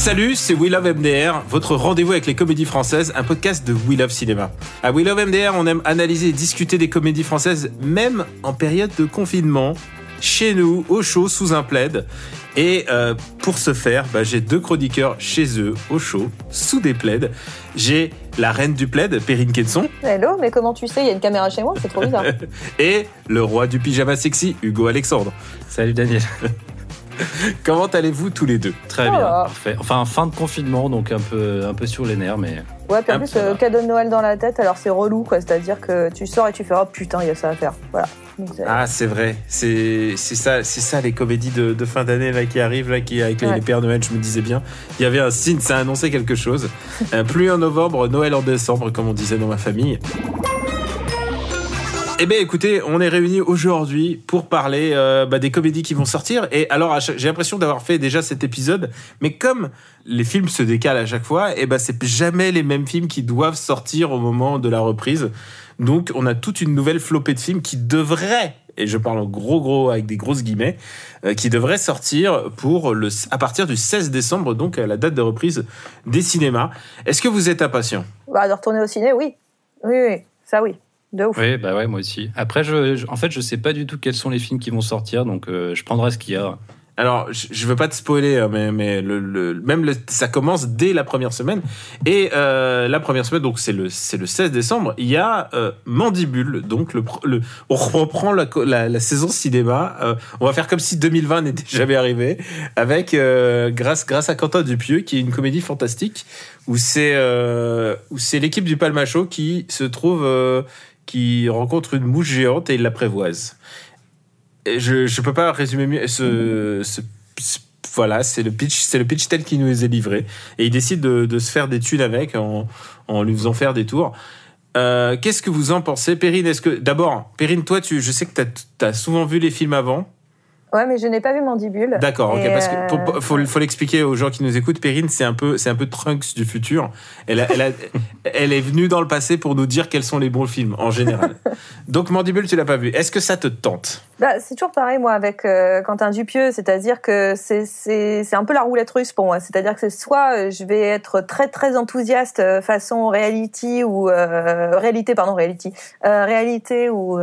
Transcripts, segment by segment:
Salut, c'est We Love MDR, votre rendez-vous avec les comédies françaises, un podcast de We Love Cinéma. À We Love MDR, on aime analyser et discuter des comédies françaises, même en période de confinement, chez nous, au chaud, sous un plaid. Et euh, pour ce faire, bah, j'ai deux chroniqueurs chez eux, au chaud, sous des plaids. J'ai la reine du plaid, Perrine Kenson. Hello, mais comment tu sais? Il y a une caméra chez moi, c'est trop bizarre. et le roi du pyjama sexy, Hugo Alexandre. Salut Daniel. Comment allez-vous tous les deux? Très bien, parfait. Enfin, fin de confinement, donc un peu, un peu sur les nerfs, mais. Ouais, puis en plus, euh, cadeau de Noël dans la tête, alors c'est relou, quoi. C'est-à-dire que tu sors et tu fais, oh putain, il y a ça à faire. Voilà. ah, c'est vrai. C'est ça, c'est ça les comédies de, de fin d'année là qui arrivent là, qui avec les, Pères Noël. Je me disais bien, il y avait un signe, ça annonçait quelque chose. euh, pluie en novembre, Noël en décembre, comme on disait dans ma famille. Eh bien, écoutez, on est réunis aujourd'hui pour parler euh, bah, des comédies qui vont sortir. Et alors, j'ai l'impression d'avoir fait déjà cet épisode, mais comme les films se décalent à chaque fois, eh ben c'est jamais les mêmes films qui doivent sortir au moment de la reprise. Donc, on a toute une nouvelle flopée de films qui devraient, et je parle en gros gros avec des grosses guillemets, euh, qui devraient sortir pour le à partir du 16 décembre, donc à la date de reprise des cinémas. Est-ce que vous êtes impatient? Bah, De retourner au ciné, oui. Oui, oui, ça oui. De ouf. Oui, bah ouais, moi aussi. Après, je, en fait, je sais pas du tout quels sont les films qui vont sortir, donc euh, je prendrai ce qu'il y a. Alors, je veux pas te spoiler, hein, mais, mais le, le même le, ça commence dès la première semaine. Et euh, la première semaine, donc c'est le, c'est le 16 décembre, il y a euh, Mandibule. Donc, le, le, on reprend la, la, la saison cinéma. Euh, on va faire comme si 2020 n'était jamais arrivé. Avec, euh, grâce, grâce à Quentin Dupieux, qui est une comédie fantastique, où c'est, euh, où c'est l'équipe du Palmacho qui se trouve qui rencontre une mouche géante et il la prévoise. je ne peux pas résumer mieux. Ce, voilà, c'est le pitch, c'est le pitch tel qu'il nous est livré. Et il décide de, se faire des thunes avec en, lui faisant faire des tours. Euh, qu'est-ce que vous en pensez, Perrine Est-ce que d'abord, Perrine, toi, tu, je sais que tu as, souvent vu les films avant. Ouais, mais je n'ai pas vu Mandibule. D'accord, ok, parce que euh, faut, faut l'expliquer aux gens qui nous écoutent. Perrine, c'est un peu, c'est un peu Trunks du futur. Elle, elle, elle est venue dans le passé pour nous dire quels sont les bons films en général. Donc Mandibule, tu l'as pas vu. Est-ce que ça te tente? Bah, c'est toujours pareil moi avec euh, Quentin Dupieux, c'est-à-dire que c'est c'est un peu la roulette russe pour moi. C'est-à-dire que c'est soit euh, je vais être très très enthousiaste façon reality ou réalité pardon reality réalité ou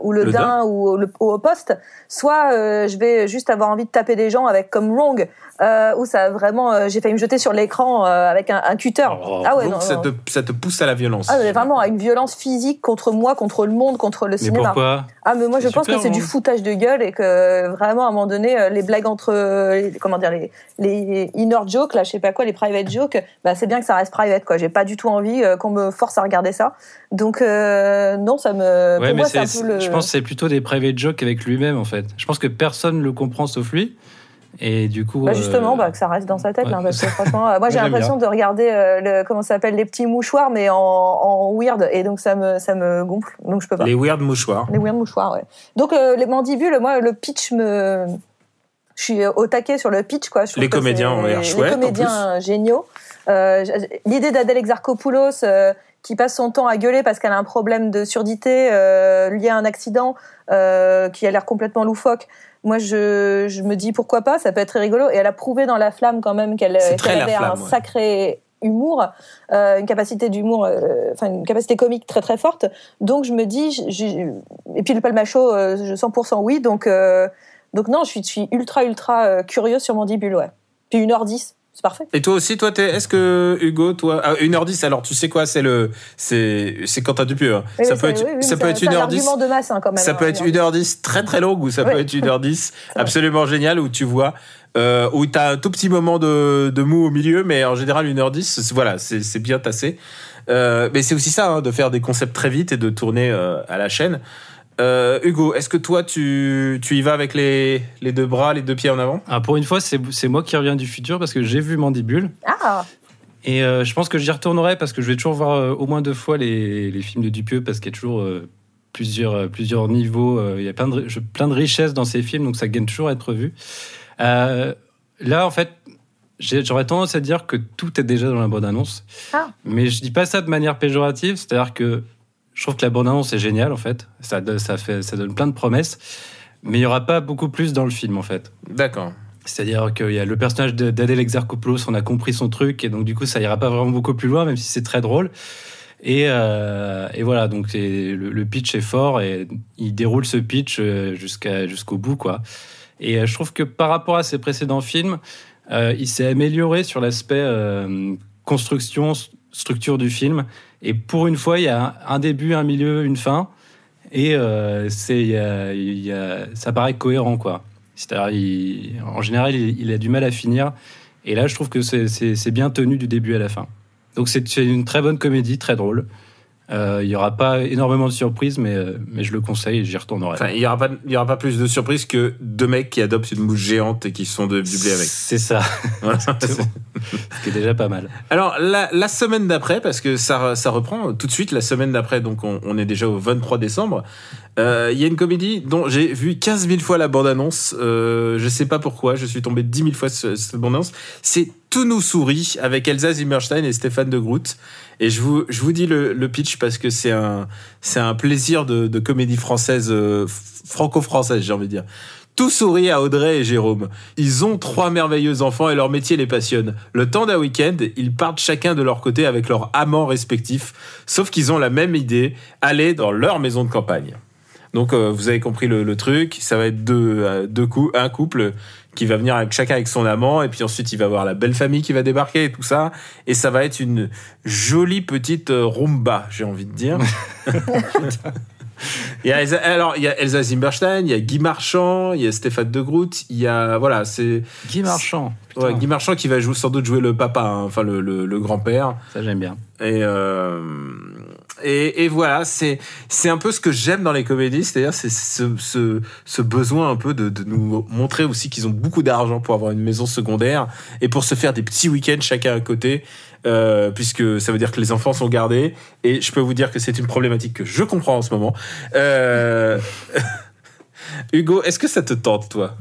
ou le, dain ou, le, au poste, soit je vais juste avoir envie de taper des gens avec comme Wrong, euh, où ça vraiment, euh, j'ai failli me jeter sur l'écran euh, avec un, un cutter. Oh, ah ouais, donc ça, Te, ça, te, pousse à la violence. Ah, mais vraiment, à une violence physique contre moi, contre le monde, contre le cinéma. Mais pourquoi Ah, mais moi je pense que c'est du foutage de gueule et que vraiment, à un moment donné, les blagues entre, comment dire, les, les inner jokes, là, je sais pas quoi, les private jokes, bah, c'est bien que ça reste private, quoi. J'ai pas du tout envie qu'on me force à regarder ça. Donc, non, ça me. Ouais, mais c'est, je pense que c'est plutôt des private jokes avec lui-même, en fait. Je pense que personne le comprend sauf lui. Et du coup. Bah justement, euh, bah, que ça reste dans sa tête, parce que franchement, euh, moi j'ai l'impression de regarder euh, le, comment ça s'appelle les petits mouchoirs, mais en, en, weird, et donc ça me ça me gonfle, donc je peux pas. Les weird mouchoirs. Les weird mouchoirs, ouais. Donc les mandibules, moi le pitch me, je suis au taquet sur le pitch, quoi. Je les comédiens ont l'air chouettes. Les comédiens géniaux. L'idée d'Adèle Exarchopoulos qui passe son temps à gueuler parce qu'elle a un problème de surdité lié à un accident qui a l'air complètement loufoque moi je, je, me dis pourquoi pas, ça peut être très rigolo. Et elle a prouvé dans La Flamme quand même qu'elle avait un sacré humour, euh, une capacité d'humour, euh, enfin une capacité comique très très forte. Donc je me dis, et puis le palmacho, euh, je 100% oui. Donc euh, donc non, je suis, je suis ultra ultra curieuse sur Mandibule, ouais. Puis 1h10, c'est parfait. Et toi aussi, toi, est-ce que Hugo, toi, ah, 1h10, alors tu sais quoi, c'est le, c'est, c'est Quentin Dupieux. Hein. ça, peut être, ça, peut être 1h10. de masse, hein, quand même. Ça peut être 1h10 très très longue ou ça peut être 1h10 absolument génial où tu vois, euh, où t'as un tout petit moment de, de mou au milieu, mais en général 1h10, voilà, c'est, c'est bien tassé. Euh, mais c'est aussi ça, hein, de faire des concepts très vite et de tourner euh, à la chaîne. Euh, Hugo, est-ce que toi, tu, tu y vas avec les, les deux bras, les deux pieds en avant? Ah, pour une fois, c'est c'est moi qui reviens du futur parce que j'ai vu Mandibule. Ah, Et euh, je pense que j'y retournerai parce que je vais toujours voir euh, au moins deux fois les, les films de Dupieux parce qu'il y a toujours euh, plusieurs, euh, plusieurs niveaux. euh, il y a plein de, je- plein de richesses dans ces films, donc ça gagne toujours à être vu. Euh, là, en fait, j'aurais tendance à dire que tout est déjà dans la bande-annonce. Ah. Mais je dis pas ça de manière péjorative, c'est-à-dire que je trouve que la bande-annonce est géniale, en fait. Ça, ça, fait, ça donne plein de promesses. Mais il n'y aura pas beaucoup plus dans le film, en fait. D'accord. C'est-à-dire qu'il y a le personnage d'Adèle Exarchopoulos, on a compris son truc, et donc du coup, ça ira pas vraiment beaucoup plus loin, même si c'est très drôle. Et, euh, et voilà, donc le, le pitch est fort, et il déroule ce pitch euh, jusqu'à jusqu'au bout, quoi. Et euh, je trouve que par rapport à ses précédents films, euh, il s'est amélioré sur l'aspect euh, construction, structure du film. Et pour une fois, il y a un, début, un milieu, une fin. Et euh, c'est, ça paraît cohérent, quoi. C'est-à-dire, en général, il, a du mal à finir. Et là, je trouve que c'est, bien tenu du début à la fin. Donc, c'est une très bonne comédie, très drôle. Euh, il n'y aura pas énormément de surprises, mais, euh, mais je le conseille et j'y retournerai. Enfin, il n'y aura, pas- y aura pas plus de surprise que deux mecs qui adoptent une mouche géante et qui sont de dublés avec. C'est ça, Voilà. Ce qui est déjà pas mal. Alors, la, la semaine d'après, parce que ça, ça reprend tout de suite, la semaine d'après, donc on, on est déjà au 23 décembre, euh, il y a une comédie dont j'ai vu 15 000 fois la bande-annonce. Euh, je sais pas pourquoi, je suis tombé 10 000 fois sur cette bande-annonce. C'est Tout nous sourit avec Elsa Zimmerstein et Stéphane de Groot. Et je vous, je vous dis le, le pitch parce que c'est un, c'est un plaisir de, de comédie française, euh, franco-française, j'ai envie de dire. Tout sourit à Audrey et Jérôme. Ils ont trois merveilleux enfants et leur métier les passionne. Le temps d'un week-end, ils partent chacun de leur côté avec leurs amants respectifs, sauf qu'ils ont la même idée, aller dans leur maison de campagne. Donc euh, vous avez compris le, le truc, ça va être deux, euh, deux cou- un couple qui va venir avec chacun avec son amant et puis ensuite il va voir la belle famille qui va débarquer et tout ça et ça va être une jolie petite euh, rumba, j'ai envie de dire. Il y a Elsa, alors il y a Elsa Zimmerstein, il y a Guy Marchand, il y a Stéphane de Groot, il y a voilà, c'est Guy Marchand. Ouais, Guy Marchand qui va jouer, sans doute jouer le papa, hein, enfin le, le, le grand-père. Ça, j'aime bien. Et, euh, et, voilà, c'est c'est un peu ce que j'aime dans les comédies, c'est-à-dire c'est ce, ce, ce besoin un peu de, de nous montrer aussi qu'ils ont beaucoup d'argent pour avoir une maison secondaire et pour se faire des petits week-ends chacun à côté, euh, puisque ça veut dire que les enfants sont gardés. Et je peux vous dire que c'est une problématique que je comprends en ce moment. Euh, Hugo, est-ce que ça te tente, toi?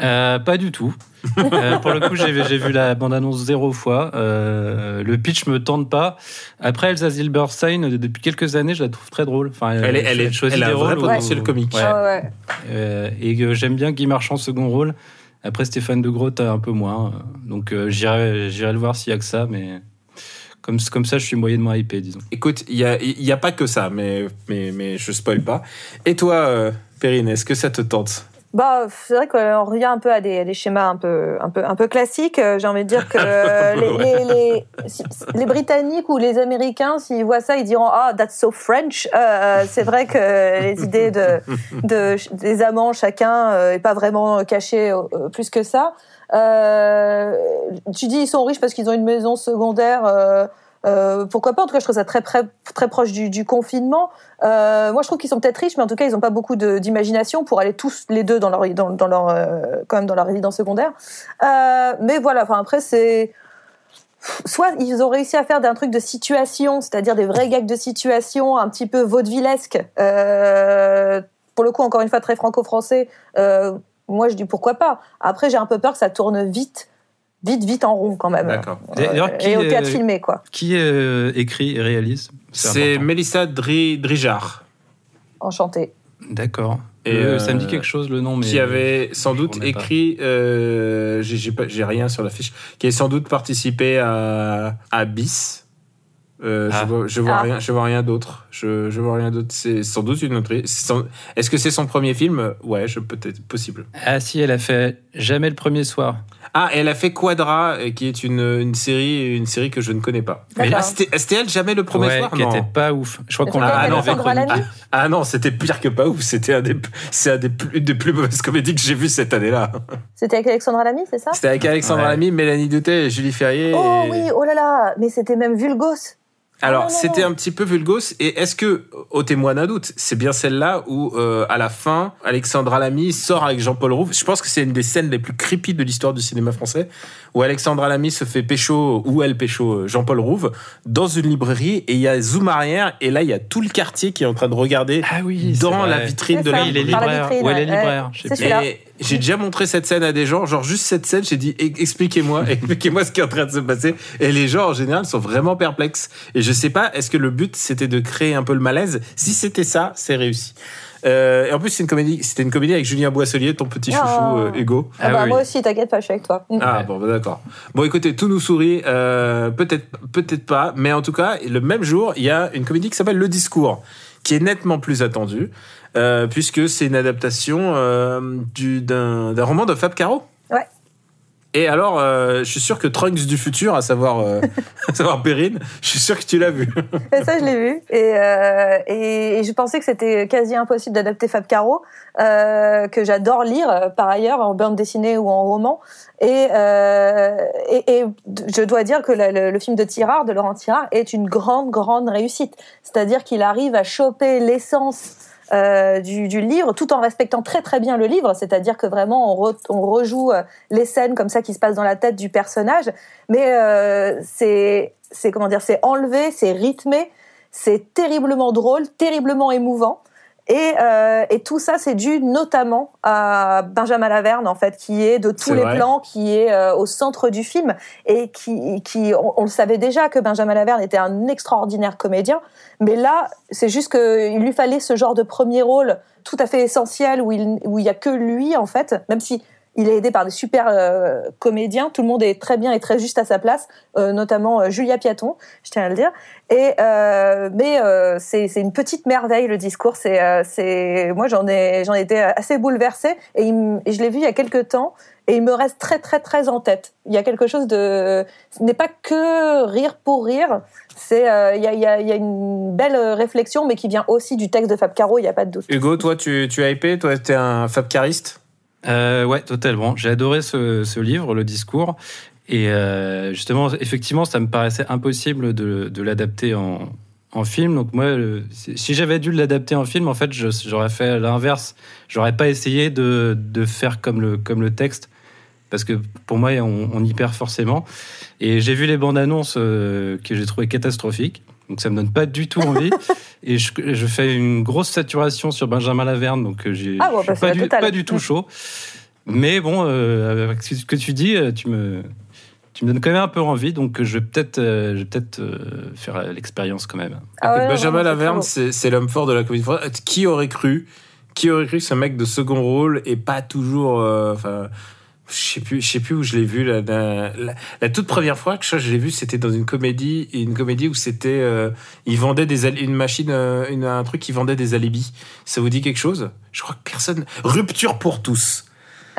Euh, pas du tout. Euh, pour le coup, j'ai vu la bande-annonce zéro fois. Euh, le pitch me tente pas. Après, Elsa Zilberstein, depuis quelques années, je la trouve très drôle. Enfin, Elle est- elle est- choisit elle a des un vrai rôles potentiel comique. Ouais. Ah ouais. Euh, et euh, j'aime bien Guy Marchand second rôle. Après, Stéphane de Groot un peu moins. Donc, euh, j'irai le voir s'il y a que ça, mais comme, comme ça, je suis moyennement hypé, disons. Écoute, il y a, il y a pas que ça, mais, mais, mais je spoil pas. Et toi, euh, Perrine, est-ce que ça te tente? Bah, c'est vrai qu'on revient un peu à des, à des schémas un peu, un peu, un peu classiques. Euh, J'ai envie de dire que euh, les, les, les, si- les Britanniques ou les Américains, s'ils voient ça, ils diront Ah, that's so French. Euh, c'est vrai que les idées de, de, des amants chacun euh, est pas vraiment cachées euh, plus que ça. Euh, tu dis ils sont riches parce qu'ils ont une maison secondaire. Euh, euh, pourquoi pas? En tout cas, je trouve ça très, très, très proche du, confinement. Euh, moi, je trouve qu'ils sont peut-être riches, mais en tout cas, ils n'ont pas beaucoup d'imagination pour aller tous les deux dans leur, dans, leur, euh, quand même dans leur résidence secondaire. Mais voilà. Enfin, après, c'est soit ils ont réussi à faire d'un truc de situation, c'est-à-dire des vrais gags de situation, un petit peu vaudevillesque. Pour le coup, encore une fois, très franco-français. Moi, je dis pourquoi pas. Après, j'ai un peu peur que ça tourne vite, vite, vite en rond quand même. D'accord. Qui et au est- théâtre filmé, quoi. Qui euh, écrit et réalise? C'est. Mélissa Dri- Drijard, Enchanté. D'accord. Et, Euh, ça me dit euh, quelque chose le nom, mais qui avait sans doute écrit, euh, j'ai- j'ai pas- j'ai rien sur la fiche, qui avait sans doute participé à, à Bis. Euh, Ah. Je vois, je vois Ah. rien, je vois rien d'autre. Je, je vois rien d'autre. C'est sans doute une autre. Est-ce que c'est son premier film? Ouais, je peut-être possible. Ah si, elle a fait Jamais le premier soir. Ah, et elle a fait Quadra, euh, qui est une, une série, une série que je ne connais pas. Mais ah, c'était elle jamais le premier ouais, soir qui non. était pas ouf. Je crois qu'on l'a ah, Lamy Ah non, c'était pire que pas ouf. C'était un des, c'est un des plus, des plus mauvaises comédies que j'ai vues cette année-là. C'était avec Alexandra Lamy, c'est ça? C'était avec Alexandra Ouais. Lamy, Mélanie Doutet et Julie Ferrier. Oh et- oui, oh là là, mais c'était même Vulgos. Alors, non, non, c'était un petit peu vulgos. Et est-ce que, au témoin d'un doute, c'est bien celle-là où, euh, à la fin, Alexandra Lamy sort avec Jean-Paul Rouve. Je pense que c'est une des scènes les plus creepy de l'histoire du cinéma français, où Alexandra Lamy se fait pécho, ou elle pécho euh, Jean-Paul Rouve, dans une librairie, et il y a zoom arrière, et là, il y a tout le quartier qui est en train de regarder Ah oui, dans la vitrine de la Il est libraire. vitrine, Ou elle est ouais. libraire. je sais plus. Et j'ai déjà montré cette scène à des gens, genre juste cette scène, j'ai dit expliquez-moi, expliquez-moi ce qui est en train de se passer. Et les gens en général sont vraiment perplexes. Et je sais pas, est-ce que le but c'était de créer un peu le malaise? Si c'était ça, c'est réussi. Euh, et en plus, c'est une comédie, c'était une comédie avec Julien Boisselier, ton petit Oh. chouchou euh, Hugo. Ah Ah bah, oui. Moi aussi, t'inquiète pas, je suis avec toi. Ah Ouais. bon, bah, d'accord. Bon, écoutez, tout nous sourit, euh, peut-être, peut-être pas, mais en tout cas, le même jour, il y a une comédie qui s'appelle Le Discours, qui est nettement plus attendue, euh, puisque c'est une adaptation euh, du- d'un roman de Fab Caro. Ouais. Et alors, euh, je suis sûr que Trunks du futur, à savoir, euh, à savoir Perrine, je suis sûr que tu l'as vu. Et ça, je l'ai vu. Et, euh, et, et je pensais que c'était quasi impossible d'adapter Fab Caro, que j'adore lire par ailleurs en bande dessinée ou en roman. Et, et, et je dois dire que le, le- le film de Tirard, de Laurent Tirard, est une grande, grande réussite. C'est-à-dire qu'il arrive à choper l'essence euh, du, du livre, tout en respectant très très bien le livre, c'est-à-dire que vraiment on, re- on rejoue euh, les scènes comme ça qui se passent dans la tête du personnage, mais euh, c'est c'est comment dire, c'est enlevé, c'est rythmé, c'est terriblement drôle, terriblement émouvant. Et, euh, et tout ça, c'est dû notamment à Benjamin Laverne, en fait, qui est de tous les vrai. plans, qui est euh, au centre du film, et qui, qui on, on le savait déjà que Benjamin Laverne était un extraordinaire comédien, mais là, c'est juste qu'il lui fallait ce genre de premier rôle tout à fait essentiel où il où il y a que lui, en fait, même si il est aidé par des super euh, comédiens, tout le monde est très bien et très juste à sa place, euh, notamment euh, Julia Piaton, je tiens à le dire. Et mais c'est une petite merveille le discours. C'est moi j'en ai j'en ai été assez bouleversée et, je l'ai vu il y a quelques temps et il me reste très très très en tête. Il y a quelque chose de ce n'est pas que rire pour rire. C'est euh, il il il y a une belle réflexion mais qui vient aussi du texte de Fab Caro. Il y a pas de doute. Hugo, toi, tu, tu as hypé, toi, t'es un Fab Cariste? Euh, ouais, totalement. J'ai adoré ce, ce livre, le discours. Et euh, justement, effectivement, ça me paraissait impossible de, de l'adapter en, en film. Donc moi, si j'avais dû l'adapter en film, en fait, j'aurais fait l'inverse. J'aurais pas essayé de, de faire comme le, comme le texte. Parce que pour moi, on, on y perd forcément. Et j'ai vu les bandes annonces euh, que j'ai trouvées catastrophiques. Donc ça me donne pas du tout envie. Et je, je fais une grosse saturation sur Benjamin Laverne. Donc euh, j'ai Ah bon, bah, pas, du, totale. pas du tout chaud. Mais bon, euh, avec ce que tu dis, euh, tu me, tu me donnes quand même un peu envie. Donc je vais peut-être euh, euh, faire l'expérience quand même. Ah ouais, Benjamin Laverne, c'est l'homme fort de la comédie française. Qui aurait cru Qui aurait cru que ce mec de second rôle est pas toujours. euh, je sais plus, je sais plus où je l'ai vu. La, la, toute première fois que je, l'ai vu, c'était dans une comédie, une comédie où c'était, euh, il vendait des une machine, euh, un truc qui vendait des alibis. Ça vous dit quelque chose? Je crois que personne. Rupture pour tous.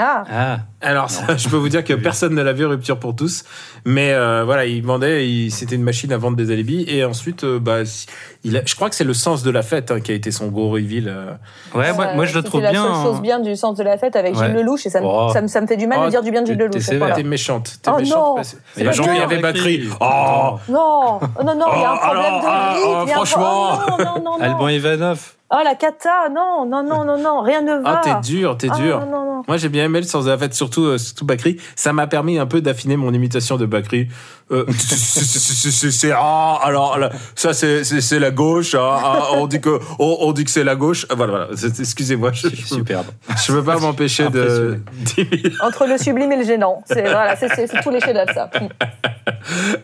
Ah, Ah, Alors, ça, je peux vous dire que personne ne l'a vu, Rupture pour tous. Mais euh, voilà, il vendait, il- c'était une machine à vendre des alibis. Et ensuite, euh, bah, si- il a- je crois que c'est le sens de la fête hein, qui a été son gros reveal. euh. ouais, moi, moi je le c'était trouve la bien. seule hein. chose bien du sens de la fête avec Ouais. Gilles Lelouch et ça, me- Oh. ça, me, ça me fait du mal Oh, de dire du bien de Gilles Lelouch. voilà. T'es méchante. T'es Oh méchante. non, parce- c'est Il y a pas bien. Batterie. Oh Non, non, non, il y a un Oh, problème alors, de ah, ah, franchement. Oh, non, non, non, Alban. Ivanov. Oh, la cata, non, non, non, non, non, rien ne va. Ah, t'es dur, t'es Ah, dur. non, non, Moi, j'ai bien aimé le sens de la fête, surtout, euh, surtout Bakri. Ça m'a permis un peu d'affiner mon imitation de Bakri. Euh, c'est- ah, alors, là, ça, c'est la gauche. ah, ah, on dit que, on, on dit que c'est la gauche. Ah, Voilà, voilà. Excusez-moi, je, je, Superbe. je peux pas m'empêcher de. Entre le sublime et le gênant. C'est voilà, c'est- tous les chefs-d'œuvre, ça.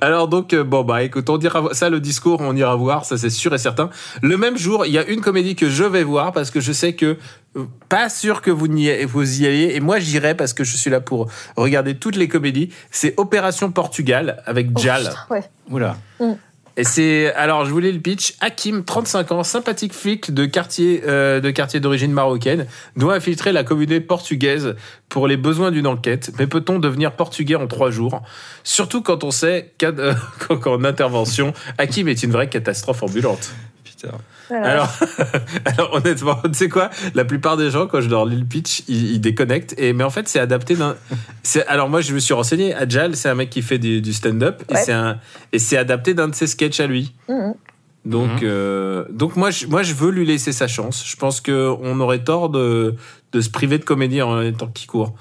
Alors donc euh, bon bah écoute on dira ça le discours on ira voir ça c'est sûr et certain. Le même jour il y a une comédie que je vais voir parce que je sais que pas sûr que vous n'y vous y alliez et moi j'irai parce que je suis là pour regarder toutes les comédies. C'est Opération Portugal avec Oh, Jal. putain, ouais. Oula. Et c'est alors je voulais le pitch. Hakim, 35 ans, sympathique flic de quartier euh, de quartier d'origine marocaine, doit infiltrer la communauté portugaise pour les besoins d'une enquête. Mais peut-on devenir portugais en trois jours? Surtout quand on sait qu'en euh, qu'en intervention, Hakim est une vraie catastrophe ambulante. putain. Voilà. Alors, alors honnêtement, tu sais quoi? La plupart des gens, quand je leur lis le pitch, ils, ils déconnectent. Et, mais en fait, c'est adapté d'un. Alors, moi, je me suis renseigné. Adjal, c'est un mec qui fait du, du stand-up. Et Ouais. c'est un- Et c'est adapté d'un de ses sketchs à lui. Mhm. Donc, Mhm. euh, donc moi, je, moi, je veux lui laisser sa chance. Je pense qu'on aurait tort de, de se priver de comédie en temps qu'il court.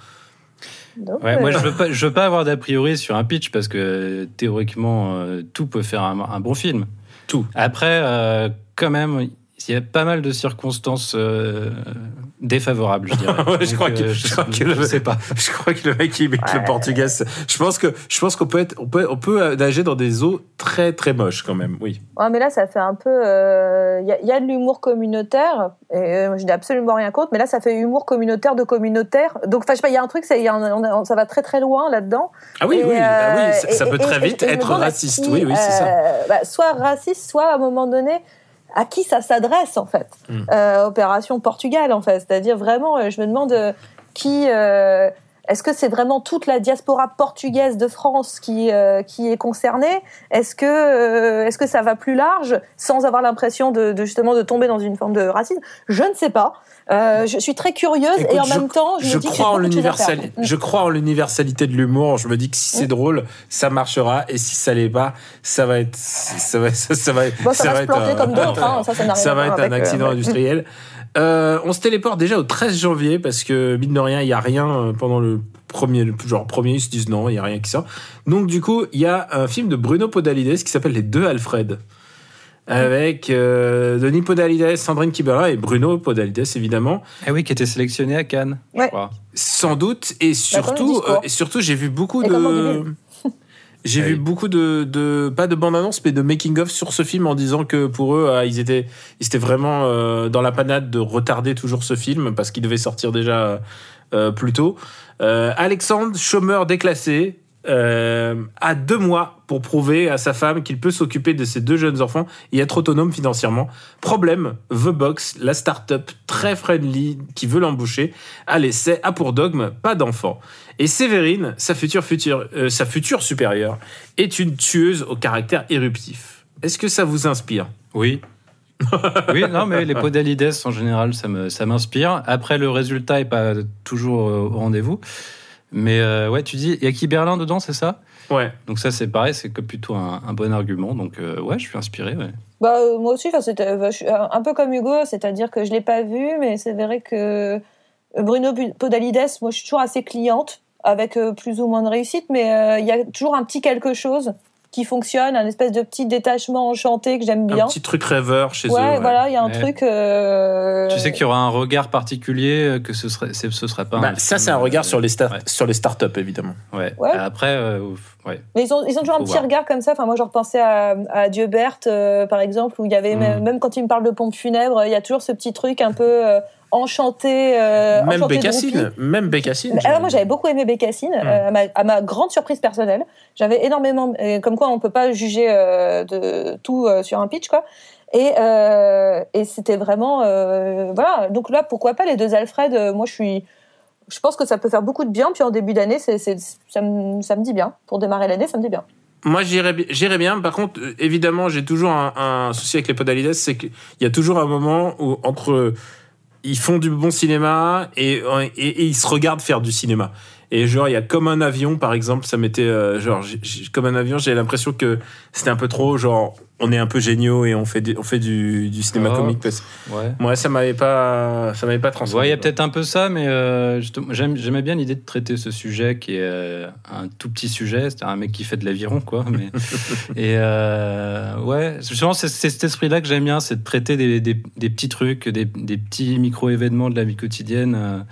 Donc, Ouais, moi, euh, je veux pas, je veux pas avoir d'a priori sur un pitch parce que théoriquement, euh, tout peut faire un, un bon film. Tout. Après, euh, quand même, il y a pas mal de circonstances euh, défavorables, je dirais. Ouais, je crois que- euh, je crois que je le- sais pas. Je crois que le mec qui imite le portugais, je pense que je pense qu'on peut être, on peut, on peut nager dans des eaux très très moches quand même. Oui. Ouais, mais là, ça fait un peu. euh, Il y, a- il y a de l'humour communautaire, et euh, je n'ai absolument rien contre, mais là, ça fait humour communautaire de communautaire. Donc, enfin, je sais pas, il y a un truc, y a un- ça va très très loin là-dedans. Ah oui, Et, oui, ah oui, euh, ça, peut et- très vite je être raciste. qui, Oui, oui, c'est ça. euh, bah, soit raciste, soit à un moment donné, à qui ça s'adresse en fait Mm. Euh, Opération Portugal, en fait. C'est-à-dire vraiment, euh, je me demande euh, qui. euh, est-ce que c'est vraiment toute la diaspora portugaise de France qui, euh, qui est concernée? Est-ce que, euh, est-ce que ça va plus large sans avoir l'impression de, de justement de tomber dans une forme de racisme Je ne sais pas. Euh, je suis très curieuse Écoute, et en je- même temps, je, Je me dis que crois en l'universalité. Je crois en l'universalité de l'humour. Je me dis que si c'est Mm. drôle, ça marchera, et si ça l'est pas, ça va être, ça va, ça, ça va, Bon, ça, va se être planter un- comme d'autres, hein, ça, ça va être un accident industriel. Euh, on se téléporte déjà au 13 janvier parce que mine de rien, il y a rien euh, pendant le premier, genre premier, ils se disent non, il y a rien qui sort. Donc du coup, il y a un film de Bruno Podalides qui s'appelle Les Deux Alfred. Avec euh, Denis Podalides, Sandrine Kiberin et Bruno Podalides évidemment. Ah oui, qui était sélectionné à Cannes, Ouais. je crois. Sans doute et le surtout, euh, et surtout j'ai vu beaucoup Et de j'ai Ah vu beaucoup de, de pas de bande annonce mais de making of sur ce film en disant que pour eux euh, ils étaient ils étaient vraiment euh, dans la panade de retarder toujours ce film parce qu'il devait sortir déjà euh, plus tôt. Euh, Alexandre, chômeur déclassé, euh, a deux mois pour prouver à sa femme qu'il peut s'occuper de ses deux jeunes enfants et être autonome financièrement. Problème, The Box, la start-up très friendly qui veut l'embaucher, a l'essai, a pour dogme pas d'enfant. Et Séverine, sa future, future, euh, sa future supérieure, est une tueuse au caractère éruptif. Est-ce que ça vous inspire? Oui. oui, non, mais les podalides, en général, ça me- ça m'inspire. Après, le résultat est pas toujours euh, au rendez-vous. Mais euh, ouais, tu dis, il y a qui Berlin dedans, c'est ça? Ouais. Donc ça, c'est pareil, c'est plutôt un, un bon argument. Donc euh, ouais, je suis inspiré. ouais. Bah, euh, moi aussi, enfin, c'était, euh, je suis un peu comme Hugo, c'est-à-dire que je l'ai pas vu, mais c'est vrai que Bruno Podalides, moi, je suis toujours assez cliente, avec euh, plus ou moins de réussite, mais euh, il y a toujours un petit quelque chose qui fonctionne, un espèce de petit détachement enchanté que j'aime bien. Un petit truc rêveur chez ouais, eux. ouais. voilà, il y a un Ouais. truc. euh, Tu sais qu'il y aura un regard particulier, euh, que ce serait, ce serait pas. Bah, un ça, c'est un regard euh, sur les, start ouais. sur les startups, évidemment. Ouais. Ouais. Après, euh, ouf, ouais. Mais ils ont, ils ont toujours un petit voir. regard comme ça. Enfin, moi, je repensais à, à Dieu Berthe, euh, par exemple, où il y avait, Mm. même, même quand il me parle de pompe funèbre, il y a toujours ce petit truc un peu euh, enchanté. euh, même enchanté Bécassine. Même Bécassine. Alors moi j'avais beaucoup aimé Bécassine, Mm. euh, à, ma, à ma grande surprise personnelle. J'avais énormément, euh, comme quoi on peut pas juger euh, de tout sur un pitch quoi. Et, et c'était vraiment voilà. Donc là pourquoi pas les deux Alfred. moi je suis, je pense que ça peut faire beaucoup de bien. Puis en début d'année c'est, ça, me, ça me dit bien pour démarrer l'année ça me dit bien. Moi, j'irais bi- j'irais bien. Par contre, évidemment, j'ai toujours un, un souci avec les podalides, c'est qu'il y a toujours un moment où entre ils font du bon cinéma et, ils se regardent faire du cinéma. Et genre, il y a comme un avion, par exemple, ça m'était euh, genre comme un avion. J'ai l'impression que c'était un peu trop genre on est un peu géniaux et on fait du, on fait du, du cinéma Oh. comique. Parce... ouais. Moi, ça m'avait pas ça m'avait pas transformé. Ouais, il y a peut-être un peu ça, mais euh, j'aimais bien l'idée de traiter ce sujet qui est euh, un tout petit sujet, c'est un mec qui fait de l'aviron, quoi. Mais, et euh, ouais, justement, c'est c'est cet esprit-là que j'aime bien, c'est de traiter des, des- des petits trucs, des, des petits micro-événements de la vie quotidienne.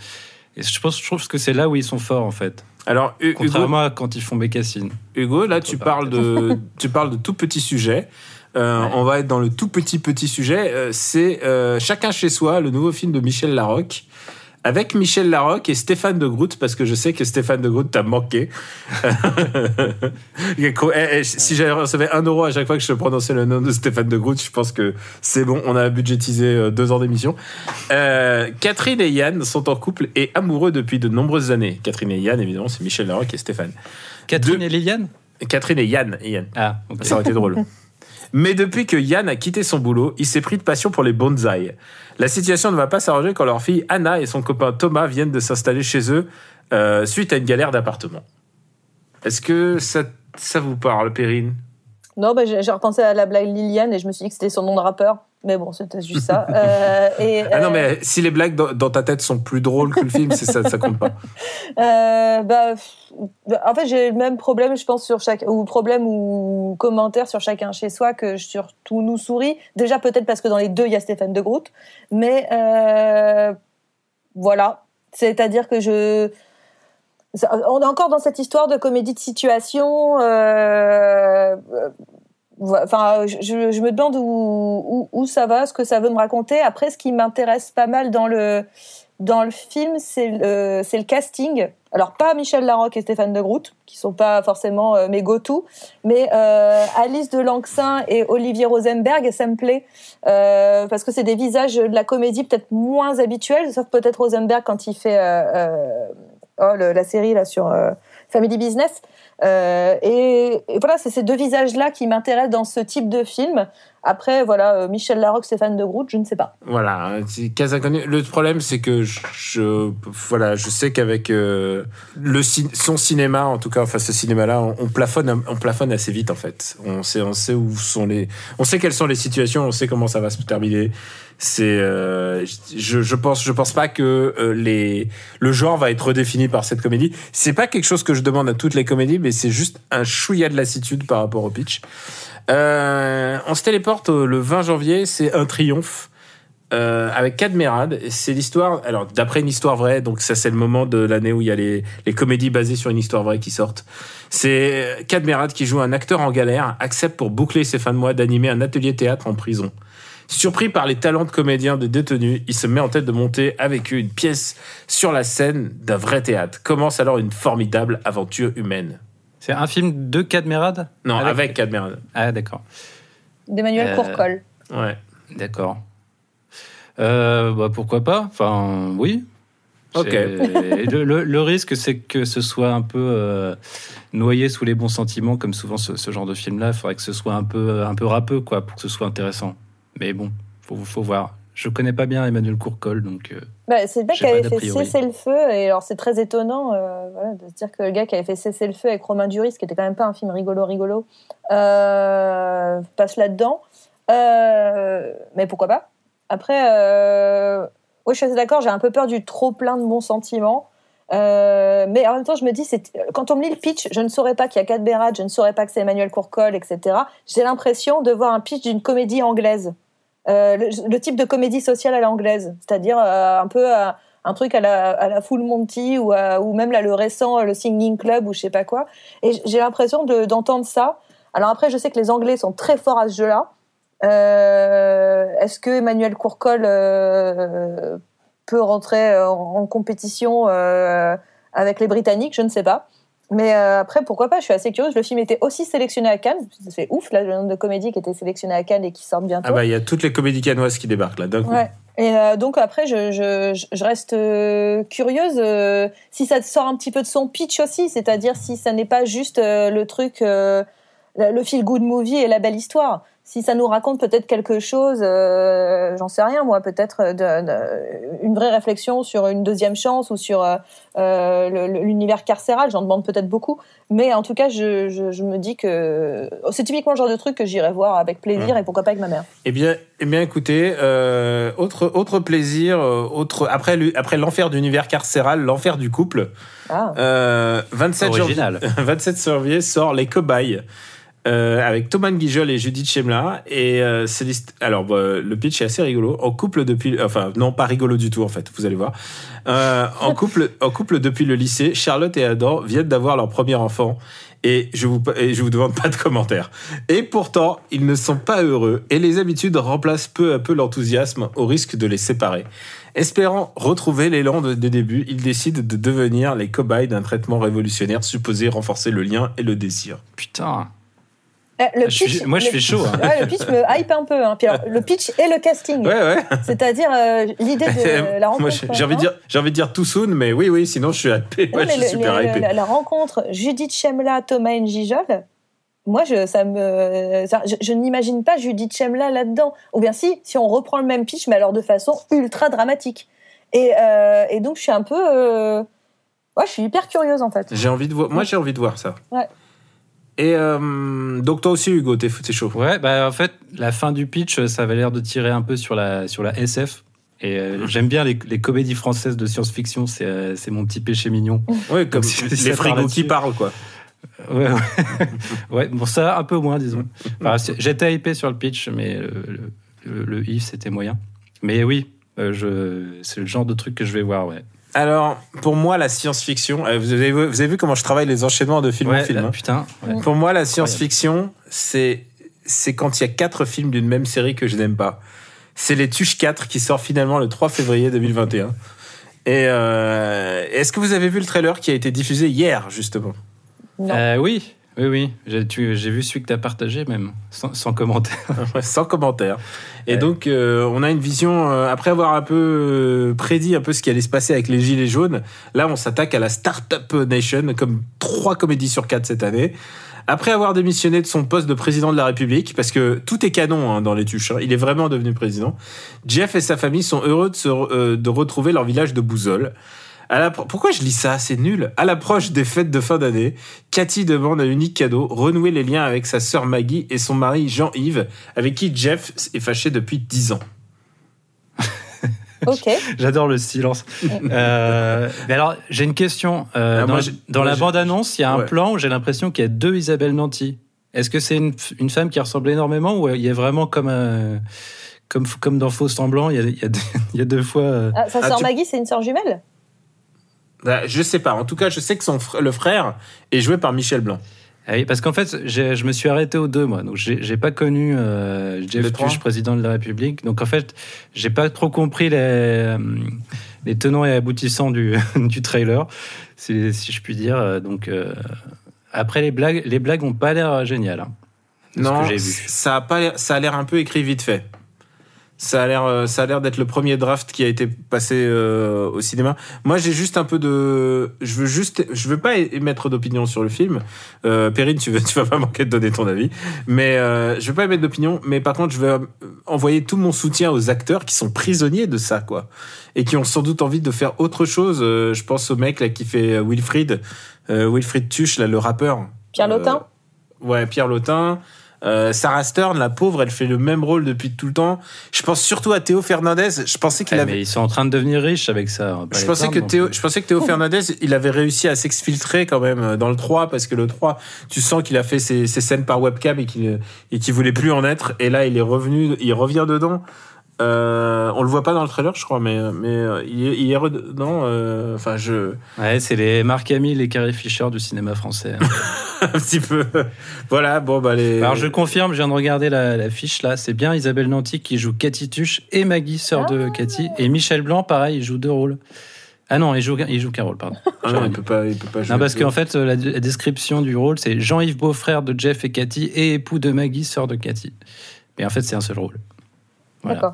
Et je pense, je trouve que c'est là où ils sont forts, en fait. Alors, Hu- Hugo, Contrairement à quand ils font Bécassine. Hugo, là, tu parles de, tu parles de tout petit sujet. Euh, Ouais. On va être dans le tout petit petit sujet. Euh, c'est euh, Chacun chez soi, le nouveau film de Michel Larocque. Avec Michel Larocque et Stéphane de Groot, parce que je sais que Stéphane de Groot t'a manqué. Eh, eh, si j'avais recevais un euro à chaque fois que je prononçais le nom de Stéphane de Groot, je pense que c'est bon, on a budgétisé euh, deux ans d'émission. Euh, Catherine et Yann sont en couple et amoureux depuis de nombreuses années. Catherine et Yann, évidemment, c'est Michel Larocque et Stéphane. Catherine et Liliane? Catherine et Yann, et Yann. Ah, ok. Ça aurait été drôle. Mais depuis que Yann a quitté son boulot, il s'est pris de passion pour les bonsaïs. La situation ne va pas s'arranger quand leur fille Anna et son copain Thomas viennent de s'installer chez eux euh, suite à une galère d'appartement. Est-ce que ça, vous parle, Perrine? Non, bah, j'ai j'ai repensé à la blague Liliane et je me suis dit que c'était son nom de rappeur. Mais bon, c'était juste ça. Euh, et, Ah non, euh, mais si les blagues dans, dans ta tête sont plus drôles que le film, ça, ça compte pas. Euh, bah, en fait, j'ai le même problème, je pense, sur chaque ou problème ou commentaire sur chacun chez soi que sur tout nous sourit. Déjà, peut-être parce que dans les deux, il y a Stéphane de Groot, mais euh, voilà. C'est-à-dire que je on est encore dans cette histoire de comédie de situation. euh, euh. Enfin, je, me demande où, ça va, ce que ça veut me raconter. Après, ce qui m'intéresse pas mal dans le dans le film, c'est le, le casting. Alors pas Michel Larocque et Stéphane de Groot, qui sont pas forcément euh, mes go-to, mais euh, Alice de Langsin et Olivier Rosenberg, ça me plaît euh, parce que c'est des visages de la comédie peut-être moins habituels, sauf peut-être Rosenberg quand il fait oh, la série là sur Family Business. Euh, et, et voilà, c'est ces deux visages-là qui m'intéressent dans ce type de film. Après, voilà, euh, Michel Larocque, Stéphane de Groot, je ne sais pas. Voilà, cas inconnu. Le problème, c'est que je, je- voilà, je sais qu'avec euh, le son cinéma, en tout cas, enfin ce cinéma-là, on, on plafonne, on plafonne assez vite en fait. On sait, on sait où sont les, on sait quelles sont les situations, on sait comment ça va se terminer. C'est, euh, je, je pense, je pense pas que euh, les, le genre va être redéfini par cette comédie. C'est pas quelque chose que je demande à toutes les comédies, mais c'est juste un chouïa de lassitude par rapport au pitch. Euh, on se téléporte le 20 janvier, c'est un triomphe. Euh, avec Cadmerade, c'est l'histoire. Alors, d'après une histoire vraie, donc ça, c'est le moment de l'année où il y a les, les comédies basées sur une histoire vraie qui sortent. C'est Cadmerade qui joue un acteur en galère, accepte pour boucler ses fins de mois d'animer un atelier théâtre en prison. Surpris par les talents de comédiens des détenus, il se met en tête de monter avec eux une pièce sur la scène d'un vrai théâtre. Commence alors une formidable aventure humaine. C'est un film de Cadmerade Non, avec, Cadmerade. Ah, d'accord. D'Emmanuel Euh, Courcol. Ouais. D'accord. Euh, bah, pourquoi pas? Enfin, oui. Ok. Le, le- le risque, c'est que ce soit un peu euh, noyé sous les bons sentiments, comme souvent ce, ce genre de film-là. Il faudrait que ce soit un peu, un peu râpeux, quoi, pour que ce soit intéressant. Mais bon, faut, faut voir. Je connais pas bien Emmanuel Courcol, donc euh, Bah, c'est le mec qui avait fait cesser le feu, et alors c'est très étonnant euh, voilà, de se dire que le gars qui avait fait cesser le feu avec Romain Duris, qui était quand même pas un film rigolo rigolo, euh, passe là-dedans. Euh, mais pourquoi pas? Après, oui, je suis assez d'accord, j'ai un peu peur du trop plein de bons sentiments. Euh, mais en même temps, je me dis, quand on me lit le pitch, je ne saurais pas qu'il y a quatre Bérat, je ne saurais pas que c'est Emmanuel Courcol, etc. J'ai l'impression de voir un pitch d'une comédie anglaise. Euh, le, type de comédie sociale à l'anglaise, c'est-à-dire euh, un peu euh, un truc à la, à la Full Monty ou, à- ou même là le récent le Singing Club ou je sais pas quoi. Et j'ai l'impression de- d'entendre ça. Alors après, je sais que les Anglais sont très forts à ce jeu-là. Est-ce que Emmanuel Courcol peut rentrer en, compétition avec les Britanniques? Je ne sais pas. Mais euh, après, pourquoi pas Je suis assez curieuse. Le film était aussi sélectionné à Cannes. C'est ouf, là, le nombre de comédies qui étaient sélectionnées à Cannes et qui sortent bientôt. Ah bah, il y a toutes les comédies canoises qui débarquent là d'un coup. Ouais. Et euh, donc après, je, je, je reste euh, curieuse si ça sort un petit peu de son pitch aussi, c'est-à-dire si ça n'est pas juste le truc, le le feel good movie et la belle histoire. Si ça nous raconte peut-être quelque chose, euh, j'en sais rien moi, peut-être de- de- une vraie réflexion sur une deuxième chance ou sur euh, euh, l'univers carcéral, j'en demande peut-être beaucoup. Mais en tout cas, je, je, je me dis que c'est typiquement le genre de truc que j'irai voir avec plaisir et pourquoi pas avec ma mère. Eh bien, eh bien, écoutez, euh, autre autre plaisir, euh, autre après après l'enfer d'univers carcéral, l'enfer du couple. Ah. Euh, 27 janvier, original. 27 janvier sort Les Cobayes. Euh, avec Thomas Guijol et Judith Chemla et euh, alors bah, le pitch est assez rigolo. En couple depuis enfin non pas rigolo du tout en fait vous allez voir. Euh, en couple en couple depuis le lycée Charlotte et Adam viennent d'avoir leur premier enfant. Et je vous je vous demande pas de commentaires. Et pourtant ils ne sont pas heureux et les habitudes remplacent peu à peu l'enthousiasme au risque de les séparer. Espérant retrouver l'élan de- des débuts, ils décident de devenir les cobayes d'un traitement révolutionnaire supposé renforcer le lien et le désir. putain. Eh, le Je suis- pitch- moi, je le- suis chaud, hein. Ouais, le pitch me hype un peu. Hein. Puis alors, le pitch et le casting. Ouais, ouais. C'est-à-dire euh, l'idée de la rencontre. J'ai envie de dire, j'ai envie de dire tout soon, mais oui, oui, sinon je suis hypé. Non, je suis le- super le- hypé. la, la rencontre Judith Chemla, Thomas Njijol, moi, je, ça me, ça- je, je n'imagine pas Judith Chemla là-dedans. Ou bien si, si on reprend le même pitch, mais alors de façon ultra dramatique. Et, euh, et donc, je suis un peu, euh, ouais, je suis hyper curieuse en fait. J'ai envie de voir. Moi, j'ai envie de voir ça. Ouais. Et euh, donc toi aussi, Hugo, t'es t'es chaud. Ouais, bah en fait, la fin du pitch, ça avait l'air de tirer un peu sur la, sur la SF. Et euh, j'aime bien les, les comédies françaises de science-fiction, c'est euh, c'est mon petit péché mignon. Ouais, comme Si- si les frigos qui parlent, quoi. Ouais, ouais. ouais, bon, ça, un peu moins, disons. Enfin, c'est- J'étais hypé sur le pitch, mais le, le, le- le if, c'était moyen. Mais oui, euh, je, c'est le genre de truc que je vais voir, ouais. Alors, pour moi, la science-fiction, euh, vous avez, vu- vous avez vu comment je travaille les enchaînements de film en film. là, hein. putain. ouais. Pour moi, la science-fiction, c'est c'est quand il y a quatre films d'une même série que je n'aime pas. C'est les Tuches 4 qui sort finalement le 3 février 2021. Et euh, est-ce que vous avez vu le trailer qui a été diffusé hier, justement? Non. Euh, oui, oui, oui. J'ai vu celui que tu as partagé, même, sans, sans commentaire. Ouais, Sans commentaire. Et Ouais. donc, euh, on a une vision, euh, après avoir un peu euh, prédit un peu ce qui allait se passer avec les Gilets jaunes, là, on s'attaque à la Startup Nation, comme trois comédies sur quatre cette année. Après avoir démissionné de son poste de président de la République, parce que tout est canon hein, dans les tuches, hein, il est vraiment devenu président, Jeff et sa famille sont heureux de, se de retrouver leur village de Bouzol. À la Pourquoi je lis ça? C'est nul. À l'approche des fêtes de fin d'année, Cathy demande un unique cadeau, renouer les liens avec sa sœur Maggie et son mari Jean-Yves, avec qui Jeff est fâché depuis 10 ans. Ok. J'adore le silence. Euh, mais alors, j'ai une question. Euh, Ah, dans moi, j'ai- dans moi, la bande-annonce, il y a un Ouais. plan où j'ai l'impression qu'il y a deux Isabelle Nanty. Est-ce que c'est une, une femme qui ressemble énormément ou il y a vraiment comme, euh, comme, comme dans Faux Semblant, il y a, il y a deux, il y a deux fois. euh, Ah, sa Ah, sœur tu- Maggie, c'est une sœur jumelle? Je sais pas. En tout cas, je sais que son fr- le frère est joué par Michel Blanc. Ah oui, parce qu'en fait, je me suis arrêté aux deux, moi. Donc, j'ai pas connu euh, Le Jeff Tuche, président de la République. Donc, en fait, j'ai pas trop compris les, euh, les tenants et aboutissants du, du trailer, si, si je puis dire. Euh, Donc, euh, après, les blagues, les blagues ont pas l'air géniales. hein, Non, que j'ai vu. ça a pas ça a l'air un peu écrit vite fait. Ça a l'air, euh, ça a l'air d'être le premier draft qui a été passé euh, au cinéma. Moi, j'ai juste un peu de, je veux juste, je veux pas émettre d'opinion sur le film. Euh, Perrine, tu veux, tu vas pas manquer de donner ton avis, mais euh, je veux pas émettre d'opinion. Mais par contre, je vais euh, envoyer tout mon soutien aux acteurs qui sont prisonniers de ça, quoi, et qui ont sans doute envie de faire autre chose. Euh, je pense au mec là qui fait Wilfried, euh, Wilfried Tuche, là, le rappeur. Pierre Lotin? Ouais, Pierre Lotin. Euh, Sarah Stern, la pauvre, elle fait le même rôle depuis tout le temps. Je pense surtout à Théo Fernandez. Je pensais qu'il Eh, avait. mais ils sont en train de devenir riches avec ça. pas Je pensais, que Théo, je pensais que Théo Fernandez, il avait réussi à s'exfiltrer quand même euh, dans le 3, parce que le 3, tu sens qu'il a fait ses, ses scènes par webcam et qu'il et qu'il voulait plus en être. Et là, il est revenu, il revient dedans. Euh, on le voit pas dans le trailer, je crois, mais, mais euh, il est, il est euh, Enfin, je. Ouais, c'est les Marc Hamill et Carrie Fisher du cinéma français. hein. un petit peu. voilà, bon, bah, les. Alors je confirme, je viens de regarder la, la fiche là, c'est bien Isabelle Nanty qui joue Cathy Tuche et Maggie, sœur de Cathy, et Michel Blanc, pareil, il joue deux rôles. Ah non, il joue, il joue qu'un rôle, pardon. Ah non, il peut pas, il peut pas jouer. Non, parce qu'en fait, la, la description du rôle, c'est Jean-Yves Beaufrère de Jeff et Cathy et époux de Maggie, sœur de Cathy. Mais en fait, c'est un seul rôle. Voilà.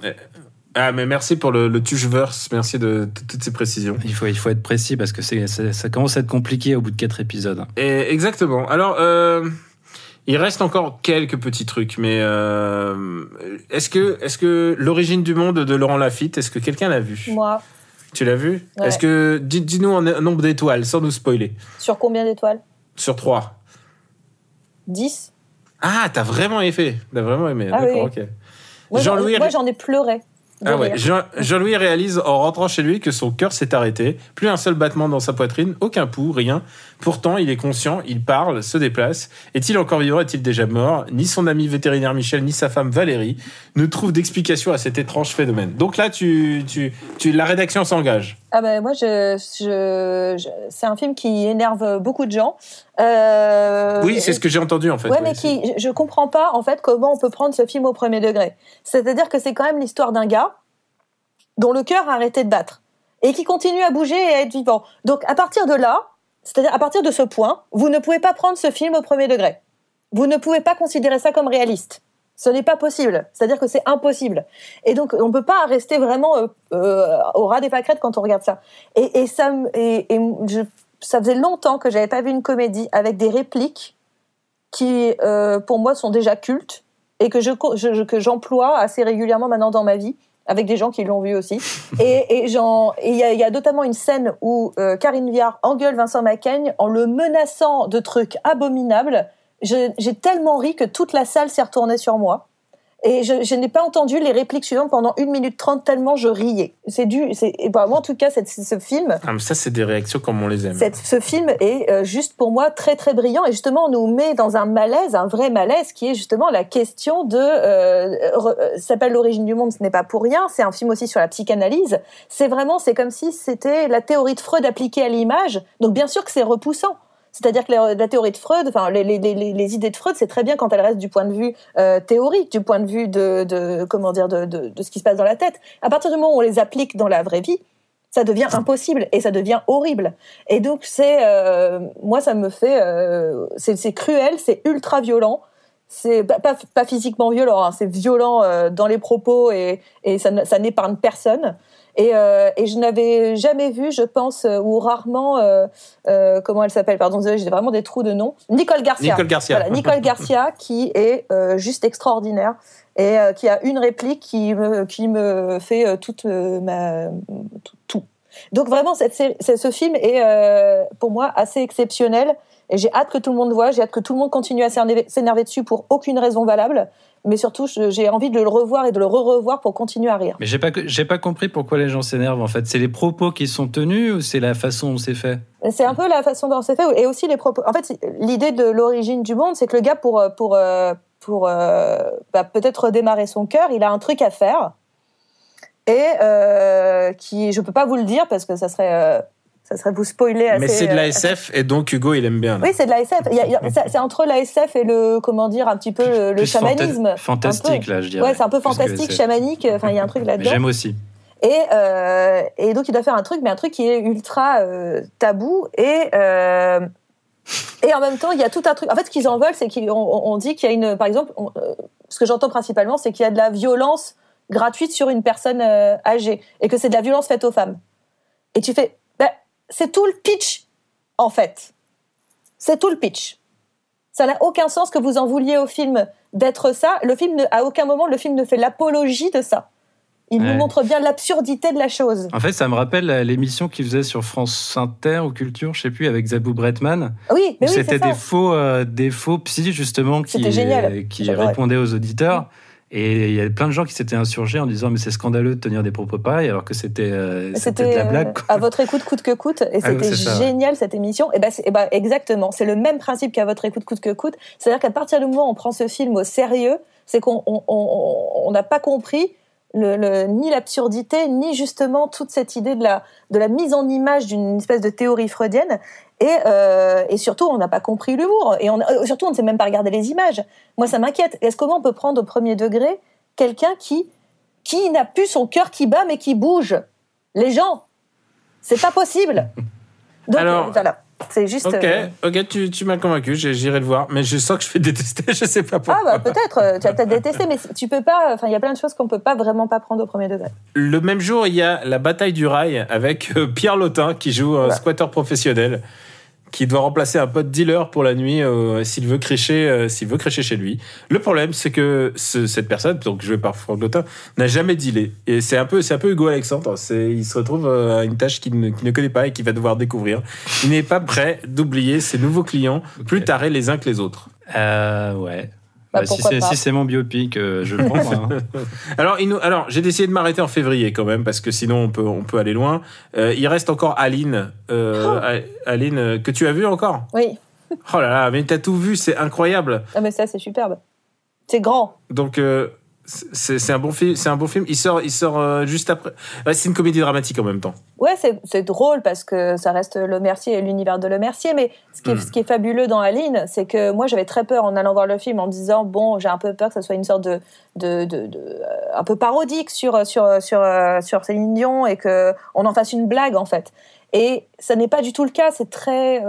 Ah, mais merci pour le, le Tucheverse. Merci de, de toutes ces précisions. Il faut, il faut être précis parce que c'est, ça commence à être compliqué au bout de quatre épisodes. Et exactement. Alors, euh, il reste encore quelques petits trucs, mais euh, est-ce que, est-ce que l'origine du monde de Laurent Lafitte, est-ce que quelqu'un l'a vu? Moi, Tu l'as vu? Ouais. Est-ce que dis- dis-nous en un nombre d'étoiles, sans nous spoiler, sur combien d'étoiles? Sur 3 10 Ah, t'as vraiment aimé. T'as vraiment aimé. Ah D'accord, oui. ok. Moi, j'en- Jean-Louis moi, j'en ai pleuré. Ah ouais. Jean- Jean-Louis réalise en rentrant chez lui que son cœur s'est arrêté, plus un seul battement dans sa poitrine, aucun pouls, rien. Pourtant, il est conscient, il parle, se déplace. Est-il encore vivant Est-il déjà mort? Ni son ami vétérinaire Michel, ni sa femme Valérie ne trouvent d'explication à cet étrange phénomène. Donc là, tu, tu, tu, la rédaction s'engage. Ah ben moi, je, je, je- c'est un film qui énerve beaucoup de gens. Euh, oui, c'est ce que j'ai entendu en fait. Ouais, oui, mais qui, je- je comprends pas en fait comment on peut prendre ce film au premier degré. C'est-à-dire que c'est quand même l'histoire d'un gars dont le cœur a arrêté de battre et qui continue à bouger et à être vivant. Donc à partir de là, c'est-à-dire à partir de ce point, vous ne pouvez pas prendre ce film au premier degré. Vous ne pouvez pas considérer ça comme réaliste. Ce n'est pas possible. C'est-à-dire que c'est impossible. Et donc, on ne peut pas rester vraiment euh, euh, au ras des pâquerettes quand on regarde ça. Et, et ça, me- et, et je- ça faisait longtemps que j'avais pas vu une comédie avec des répliques qui, euh, pour moi, sont déjà cultes et que je, je- que j'emploie assez régulièrement maintenant dans ma vie avec des gens qui l'ont vu aussi. et il y, a- il y a notamment une scène où euh, Karine Viard engueule Vincent Macaigne en le menaçant de trucs abominables. J'ai tellement ri que toute la salle s'est retournée sur moi. Et je, je n'ai pas entendu les répliques suivantes pendant 1 minute 30 tellement je riais. C'est du, c'est, bah, moi, en tout cas, cette- ce film, Ah, mais ça, c'est des réactions comme on les aime. cette- ce film est euh, juste pour moi très très brillant et justement on nous met dans un malaise, un vrai malaise qui est justement la question de, euh, euh, ça s'appelle l'origine du monde, ce n'est pas pour rien, c'est un film aussi sur la psychanalyse. C'est vraiment, c'est comme si c'était la théorie de Freud appliquée à l'image. Donc bien sûr que c'est repoussant. C'est-à-dire que la, théorie de Freud, enfin les, idées de Freud, c'est très bien quand elles restent du point de vue euh, théorique, du point de vue de, comment dire de, ce qui se passe dans la tête. À partir du moment où on les applique dans la vraie vie, ça devient impossible et ça devient horrible. Et donc c'est euh, moi ça me fait euh, c'est cruel, c'est ultra violent. C'est pas, physiquement violent, hein, c'est violent dans les propos et, ça n'épargne personne. Et, euh, et je n'avais jamais vu, je pense, euh, ou rarement, euh, comment elle s'appelle Pardon, j'ai vraiment des trous de nom. Nicole Garcia. Nicole Garcia. Voilà, Nicole Garcia qui est juste extraordinaire et qui a une réplique qui me, qui me fait toute ma tout, tout. Donc vraiment, cette ce film est pour moi assez exceptionnel et j'ai hâte que tout le monde voit, j'ai hâte que tout le monde continue à s'énerver dessus pour aucune raison valable, mais surtout j'ai envie de le revoir et de le re-revoir pour continuer à rire. Mais j'ai pas, j'ai pas compris pourquoi les gens s'énervent en fait. C'est les propos qui sont tenus ou c'est la façon dont c'est fait? C'est un peu la façon dont c'est fait et aussi les propos. En fait, l'idée de l'origine du monde, c'est que le gars, pour, pour, euh, pour euh, bah, peut-être redémarrer son cœur, il a un truc à faire. Et euh, qui, je peux pas vous le dire parce que ça serait, ça serait vous spoiler assez. Mais c'est de euh, la SF et donc Hugo, il aime bien. là. Oui, c'est de la SF. C'est entre la SF et le, comment dire, un petit peu le, le Plus chamanisme. Fantastique là, je dirais. Ouais, c'est un peu plus fantastique, chamanique. Enfin, il y a un truc là-dedans. j'aime aussi. Et, euh, et donc, il doit faire un truc, mais un truc qui est ultra euh, tabou. Et, euh, et en même temps, il y a tout un truc. En fait, ce qu'ils en veulent, c'est qu'on on- on dit qu'il y a une. Par exemple, on- euh, ce que j'entends principalement, c'est qu'il y a de la violence gratuite sur une personne euh, âgée et que c'est de la violence faite aux femmes. Et tu fais. C'est tout le pitch, en fait. C'est tout le pitch. Ça n'a aucun sens que vous en vouliez au film d'être ça. Le film, ne, à aucun moment, le film ne fait l'apologie de ça. Il nous montre bien l'absurdité de la chose. En fait, ça me rappelle euh, l'émission qu'il faisait sur France Inter ou Culture, je sais plus, avec Zabou Bretman. Oui, mais oui, C'était des faux, euh, des faux psy justement qui, euh, qui répondaient aux auditeurs. Et il y a plein de gens qui s'étaient insurgés en disant mais c'est scandaleux de tenir des propos pareils alors que c'était euh, c'était de la euh, blague. quoi. à votre écoute coûte que coûte et Ah c'était génial cette émission et ben, ben, exactement c'est le même principe qu'à votre écoute coûte que coûte c'est à dire qu'à partir du moment où on prend ce film au sérieux c'est qu'on on- on- on n'a pas compris le, le- ni l'absurdité ni justement toute cette idée de la de la mise en image d'une espèce de théorie freudienne. Et, euh, et surtout on n'a pas compris l'humour. Et on, euh, surtout on ne sait même pas regarder les images. Moi ça m'inquiète. Est-ce comment on peut prendre au premier degré quelqu'un qui qui n'a plus son cœur qui bat mais qui bouge? Les gens. C'est pas possible. Donc Alors- euh, voilà c'est juste Ok, euh, ok, tu, tu m'as convaincu, j'irai le voir, mais je sens que je vais détester, je sais pas ah pourquoi. bah peut-être euh, tu as peut-être détesté mais tu peux pas enfin il y a plein de choses qu'on peut pas vraiment pas prendre au premier degré Le même jour, il y a la bataille du rail avec euh, Pierre Lotin qui joue un Ouais. squatter professionnel qui doit remplacer un pote dealer pour la nuit euh, s'il veut crécher euh, s'il veut crécher chez lui. Le problème c'est que ce- cette personne donc jouée par Franck Lotin n'a jamais dealé et c'est un peu c'est un peu Hugo Alexandre, c'est il se retrouve euh, à une tâche qu'il ne, qu'il ne connaît pas et qu'il va devoir découvrir. Il n'est pas prêt d'oublier ses nouveaux clients plus tarés les uns que les autres. Euh, ouais. Bah, si c'est pas. si c'est mon biopic, euh, je le prends. hein. Alors, il nous- alors j'ai décidé de m'arrêter en février quand même parce que sinon on peut, on peut aller loin. Euh, il reste encore Aline, euh, Oh. Aline que tu as vu encore? oui Oh là là, mais t'as tout vu, c'est incroyable. ah mais ça c'est superbe c'est grand Donc euh, c'est un bon film, c'est un bon film. Il sort, il sort euh, juste après. Ouais, c'est une comédie dramatique en même temps. Ouais, c'est drôle parce que ça reste Le Mercier et l'univers de Le Mercier. Mais ce qui est, Hmm. ce qui est fabuleux dans Aline, c'est que moi j'avais très peur en allant voir le film en me disant bon, j'ai un peu peur que ça soit une sorte de, de, de, de- euh, un peu parodique sur sur sur euh, sur Céline Dion et que on en fasse une blague en fait. Et ça n'est pas du tout le cas. C'est très,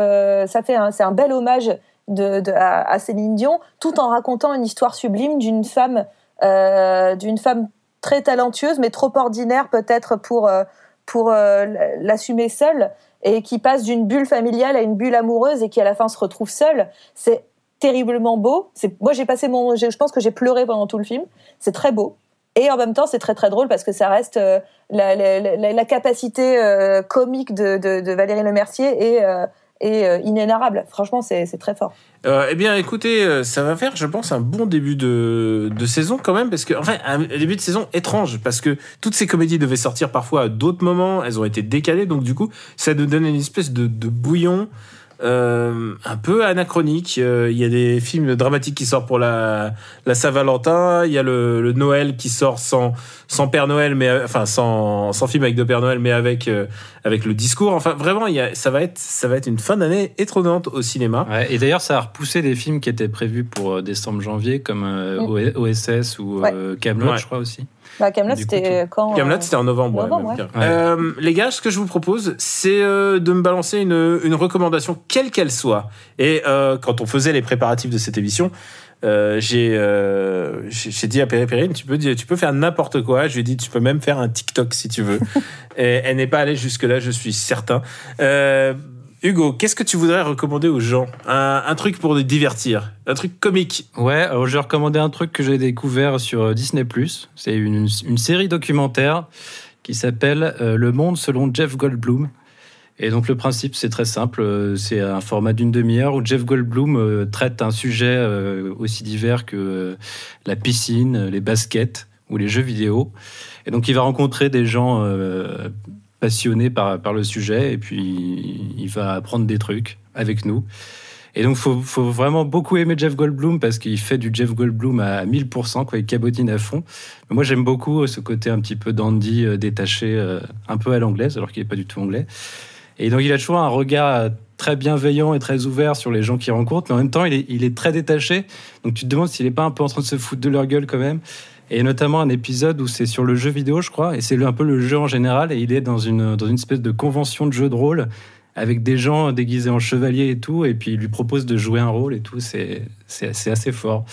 ça fait c'est un bel hommage de, de- à, à Céline Dion, tout en racontant une histoire sublime d'une femme, d'une femme très talentueuse, mais trop ordinaire peut-être pour euh, pour euh, l'assumer seule et qui passe d'une bulle familiale à une bulle amoureuse et qui à la fin se retrouve seule. C'est terriblement beau. C'est, moi, j'ai passé mon, je pense que j'ai pleuré pendant tout le film. C'est très beau. Et en même temps, c'est très très drôle parce que ça reste euh, la, la, capacité euh, comique de, de, Valérie Lemercier et, euh, et euh, inénarrable. Franchement, c'est très fort. eh bien, écoutez, ça va faire, je pense, un bon début de, de saison quand même, parce que, enfin, un début de saison étrange, parce que toutes ces comédies devaient sortir parfois à d'autres moments, elles ont été décalées, donc du coup, ça nous donne une espèce de bouillon euh, un peu anachronique. Euh, il y a des films dramatiques qui sortent pour la, la Saint-Valentin. Il y a le, le, Noël qui sort sans, sans Père Noël, mais enfin sans, sans film avec de Père Noël, mais avec, euh, avec le discours. Enfin, vraiment, il y a, ça, va être, ça va être une fin d'année étonnante au cinéma. Ouais, et d'ailleurs, ça a repoussé des films qui étaient prévus pour décembre-janvier, comme mm. OSS ou ouais. Camelot, je crois aussi. Bah, Camelot, c'était quand Camelot, c'était en novembre. novembre ouais, euh, les gars, ce que je vous propose, c'est euh, de me balancer une, une recommandation, quelle qu'elle soit. Et euh, quand on faisait les préparatifs de cette émission, euh, j'ai euh, j'ai dit à Périne, tu peux tu peux faire n'importe quoi. Je lui ai dit, tu peux même faire un TikTok si tu veux. Et elle n'est pas allée jusque là, je suis certain. Euh, Hugo, qu'est-ce que tu voudrais recommander aux gens un, truc pour les divertir, un truc comique. Ouais, alors je vais recommander un truc que j'ai découvert sur euh, Disney+. C'est une, série documentaire qui s'appelle euh, Le Monde selon Jeff Goldblum. Et donc le principe, c'est très simple. Euh, c'est un format d'une demi-heure où Jeff Goldblum traite un sujet aussi divers que la piscine, les baskets ou les jeux vidéo. Et donc il va rencontrer des gens passionné par, par le sujet et puis il va apprendre des trucs avec nous. Et donc, faut, faut vraiment beaucoup aimer Jeff Goldblum parce qu'il fait du Jeff Goldblum à 1000%, quoi, il cabotine à fond. Mais moi, j'aime beaucoup ce côté un petit peu dandy, euh, détaché, euh, un peu à l'anglaise, alors qu'il n'est pas du tout anglais. Et donc, il a toujours un regard très bienveillant et très ouvert sur les gens qu'il rencontre, mais en même temps, il est, il est très détaché. Donc, tu te demandes s'il n'est pas un peu en train de se foutre de leur gueule quand même. Et notamment un épisode où c'est sur le jeu vidéo, je crois, et c'est un peu le jeu en général, et il est dans une, dans une espèce de convention de jeu de rôle avec des gens déguisés en chevalier et tout, et puis il lui propose de jouer un rôle et tout, c'est assez fort.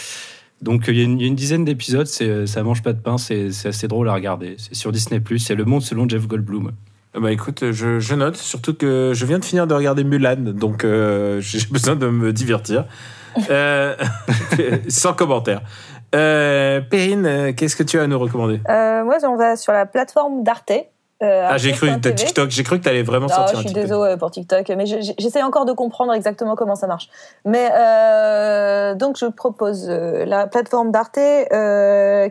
Donc il y a une, dizaine d'épisodes, ça mange pas de pain, c'est assez drôle à regarder. C'est sur Disney+, c'est Le Monde selon Jeff Goldblum. Bah écoute, je, je, note, surtout que je viens de finir de regarder Mulan, donc euh, j'ai besoin de me divertir. Euh, sans commentaire. Euh, Perrine, euh, qu'est-ce que tu as à nous recommander euh, Moi, on va sur la plateforme d'Arte. Euh, ah, j'ai cru que TikTok. J'ai cru que tu allais vraiment non, sortir je suis désolée pour TikTok, mais j'essaie encore de comprendre exactement comment ça marche. Mais euh, donc, je propose la plateforme d'Arte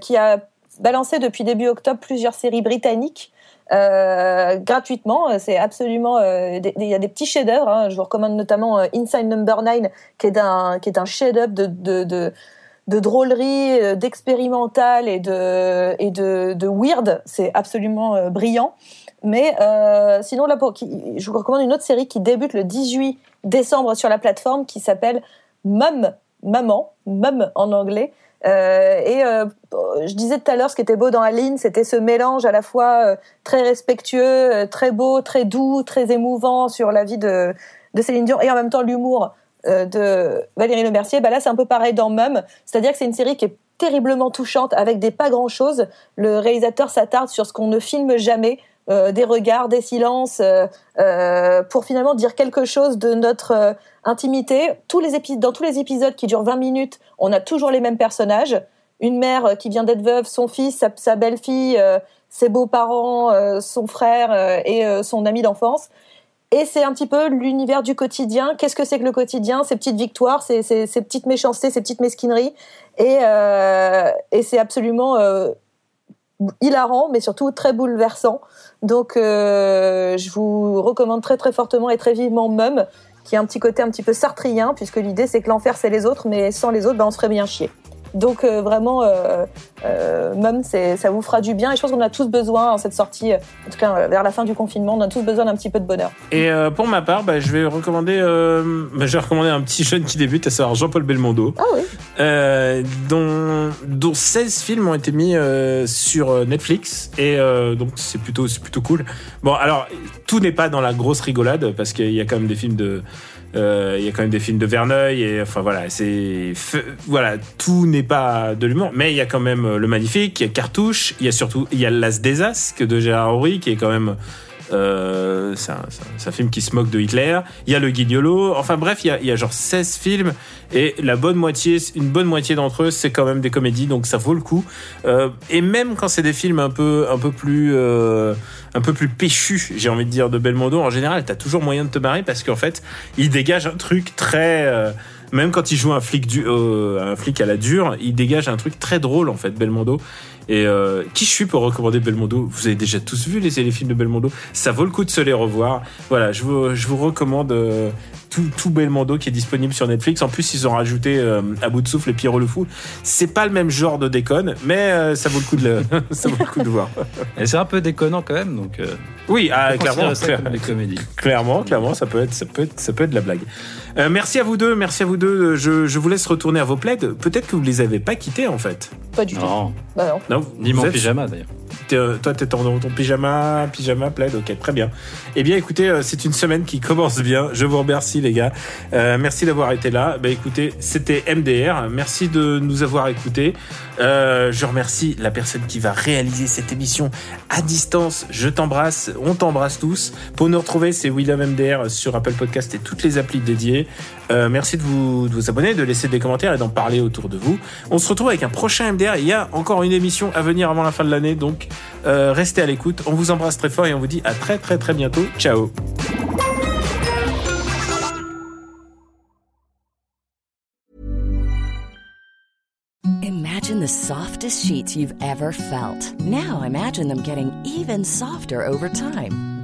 qui a balancé depuis début octobre plusieurs séries britanniques. Gratuitement. C'est absolument. Il y a des petits chefs-d'œuvre. Hein. Je vous recommande notamment Inside Number 9, qui est un qui est un chef-d'œuvre de, de, de, de drôlerie, euh, d'expérimental et de, et de, de weird. C'est absolument euh, brillant. Mais euh, sinon, là, je vous recommande une autre série qui débute le 18 décembre sur la plateforme qui s'appelle Mum, Maman, Mum en anglais. Euh, et euh, je disais tout à l'heure, ce qui était beau dans Aline, c'était ce mélange à la fois euh, très respectueux, très beau, très doux, très émouvant sur la vie de, de Céline Dion, et en même temps l'humour de Valérie Le Mercier, bah là c'est un peu pareil dans Mum, c'est-à-dire que c'est une série qui est terriblement touchante avec des pas grand-chose. Le réalisateur s'attarde sur ce qu'on ne filme jamais, euh, des regards, des silences, euh, euh, pour finalement dire quelque chose de notre euh, intimité. Tous les dans tous les épisodes qui durent 20 minutes, on a toujours les mêmes personnages. Une mère qui vient d'être veuve, son fils, sa belle-fille, ses beaux-parents, son frère et son ami d'enfance. Et c'est un petit peu l'univers du quotidien. Qu'est-ce que c'est que le quotidien? Ces petites victoires, ces, petites méchancetés, ces petites mesquineries. Et, euh, c'est absolument euh, hilarant, mais surtout très bouleversant. Donc, euh, je vous recommande très très fortement et très vivement Mum, qui a un petit côté un petit peu sartrien, puisque l'idée c'est que l'enfer c'est les autres, mais sans les autres, ben, on serait bien chier. Donc euh, vraiment, euh, euh, même ça vous fera du bien. Et je pense qu'on a tous besoin en cette sortie, en tout cas vers la fin du confinement, on a tous besoin d'un petit peu de bonheur. Et pour ma part, bah, je vais recommander, bah, je vais recommander un petit jeune qui débute, à savoir Jean-Paul Belmondo, ah oui. dont, dont 16 films ont été mis sur Netflix. Et donc c'est plutôt, plutôt cool. Bon, alors tout n'est pas dans la grosse rigolade parce qu'il y a quand même des films de euh, il y a quand même des films de Verneuil et enfin voilà, c'est voilà, tout n'est pas de l'humour, mais il y a quand même euh, le magnifique, il y a Cartouche, il y a surtout il y a L'As des As que de Gérard Horry qui est quand même Euh, c'est un, c'est un film qui se moque de Hitler. Il y a le Guignolo. Enfin bref, il y a, il y a genre 16 films et la bonne moitié, une bonne moitié d'entre eux, c'est quand même des comédies, donc ça vaut le coup. Euh, et même quand c'est des films un peu, un peu plus, euh, un peu plus péchus, j'ai envie de dire, de Belmondo, en général, t'as toujours moyen de te marrer parce qu'en fait, il dégage un truc très euh, même quand il joue un flic, du, euh, un flic à la dure, il dégage un truc très drôle en fait, Belmondo. Et euh, qui je suis pour recommander Belmondo? Vous avez déjà tous vu les, les films de Belmondo. Ça vaut le coup de se les revoir. Voilà, je vous, je vous recommande euh, tout, tout Belmondo qui est disponible sur Netflix. En plus, ils ont rajouté euh, à bout de souffle et Pierrot le Fou. C'est pas le même genre de déconne, mais euh, ça vaut le coup de le, ça vaut le coup de voir. Et c'est un peu déconnant quand même, donc. Oui, ah, clairement, clairement, clairement, ça peut être, ça peut être, ça peut être de la blague. Euh, merci à vous deux, merci à vous deux. Je, je vous laisse retourner à vos plaids. Peut-être que vous les avez pas quittés en fait. Pas du tout. Non, Bah non. Non, ni vous mon êtes- pyjama d'ailleurs. Euh, toi, t'es dans ton pyjama, pyjama, plaid, ok, très bien. Eh bien, écoutez, euh, c'est une semaine qui commence bien. Je vous remercie, les gars. Euh, merci d'avoir été là. Bah, écoutez, c'était MDR. Merci de nous avoir écoutés. Je remercie la personne qui va réaliser cette émission à distance. Je t'embrasse. On t'embrasse tous. Pour nous retrouver, c'est William MDR sur Apple Podcast et toutes les applis dédiées. Euh, merci de vous, abonner, de laisser des commentaires et d'en parler autour de vous. On se retrouve avec un prochain MDR. Il y a encore une émission à venir avant la fin de l'année, donc euh, restez à l'écoute. On vous embrasse très fort et on vous dit à très très très bientôt. Ciao. Imagine the softest sheets you've ever felt. Now imagine them getting even softer over time.